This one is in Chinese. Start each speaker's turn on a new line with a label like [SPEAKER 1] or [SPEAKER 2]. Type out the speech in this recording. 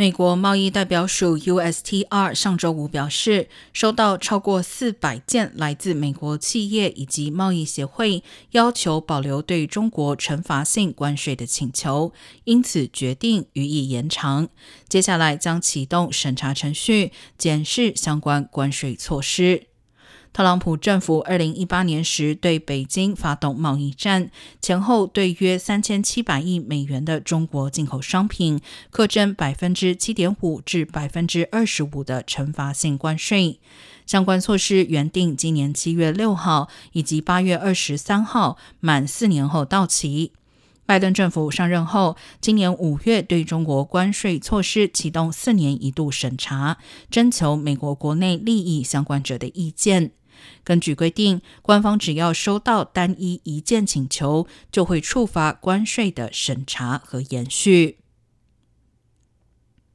[SPEAKER 1] 美国贸易代表署 USTR 上周五表示，收到超过四百件来自美国企业以及贸易协会要求保留对中国惩罚性关税的请求，因此决定予以延长。接下来将启动审查程序，检视相关关税措施。特朗普政府二零一八年时对北京发动贸易战，前后对约三千七百亿美元的中国进口商品课征百分之七点五至百分之二十五的惩罚性关税。相关措施原定今年七月六号以及八月二十三号满四年后到期。拜登政府上任后，今年五月对中国关税措施启动四年一度审查，征求美国国内利益相关者的意见。根据规定，官方只要收到单一一件请求，就会触发关税的审查和延续。